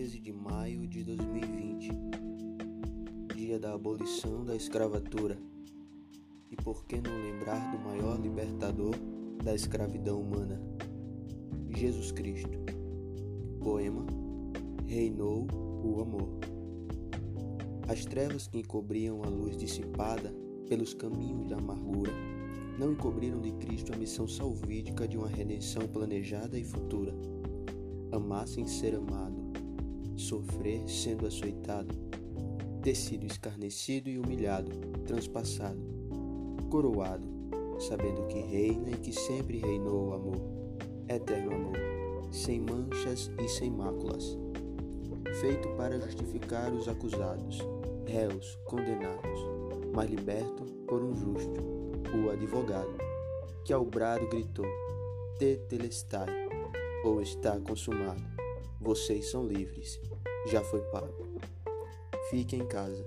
13 de maio de 2020, dia da abolição da escravatura. E por que não lembrar do maior libertador da escravidão humana, Jesus Cristo? Poema Reinou o Amor. As trevas que encobriam a luz dissipada pelos caminhos da amargura não encobriram de Cristo a missão salvídica de uma redenção planejada e futura amar sem ser amado, sofrer sendo açoitado, ter sido escarnecido e humilhado, transpassado, coroado, sabendo que reina e que sempre reinou o amor, eterno amor, sem manchas e sem máculas, feito para justificar os acusados, réus, condenados, mas liberto por um justo, o advogado, que ao brado gritou: Tetelestai, ou está consumado, vocês são livres, já foi pago. Fique em casa.